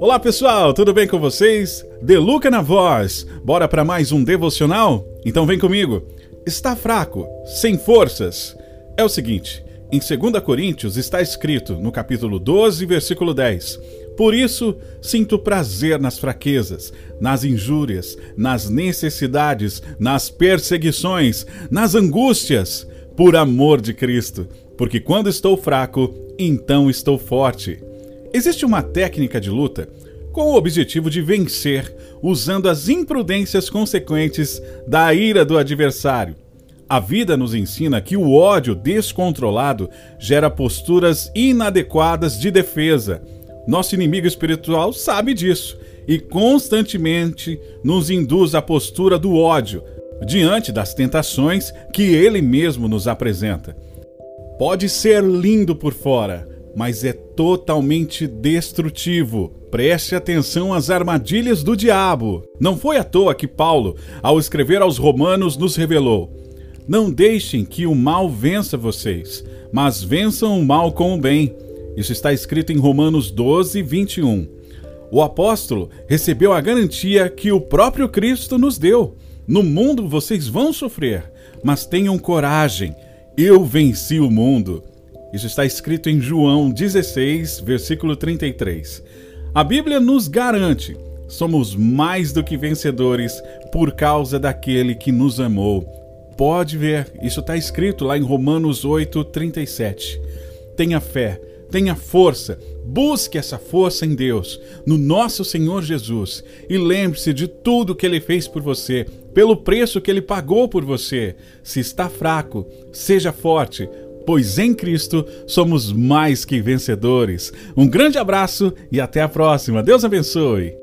Olá pessoal, tudo bem com vocês? Deluca na voz. Bora para mais um devocional? Então vem comigo. Está fraco, sem forças. É o seguinte, em 2 Coríntios está escrito no capítulo 12, versículo 10: Por isso sinto prazer nas fraquezas, nas injúrias, nas necessidades, nas perseguições, nas angústias, por amor de Cristo, porque quando estou fraco, então estou forte. Existe uma técnica de luta com o objetivo de vencer usando as imprudências consequentes da ira do adversário. A vida nos ensina que o ódio descontrolado gera posturas inadequadas de defesa. Nosso inimigo espiritual sabe disso e constantemente nos induz à postura do ódio diante das tentações que ele mesmo nos apresenta. Pode ser lindo por fora, mas é totalmente destrutivo. Preste atenção às armadilhas do diabo. Não foi à toa que Paulo, ao escrever aos Romanos, nos revelou: Não deixem que o mal vença vocês, mas vençam o mal com o bem. Isso está escrito em Romanos 12, 21. O apóstolo recebeu a garantia que o próprio Cristo nos deu. No mundo vocês vão sofrer, mas tenham coragem. Eu venci o mundo. Isso está escrito em João 16, versículo 33. A Bíblia nos garante: somos mais do que vencedores por causa daquele que nos amou. Pode ver, isso está escrito lá em Romanos 8, 37. Tenha fé, tenha força, busque essa força em Deus, no nosso Senhor Jesus, e lembre-se de tudo que Ele fez por você, pelo preço que Ele pagou por você. Se está fraco, seja forte pois em Cristo somos mais que vencedores. Um grande abraço e até a próxima. Deus abençoe.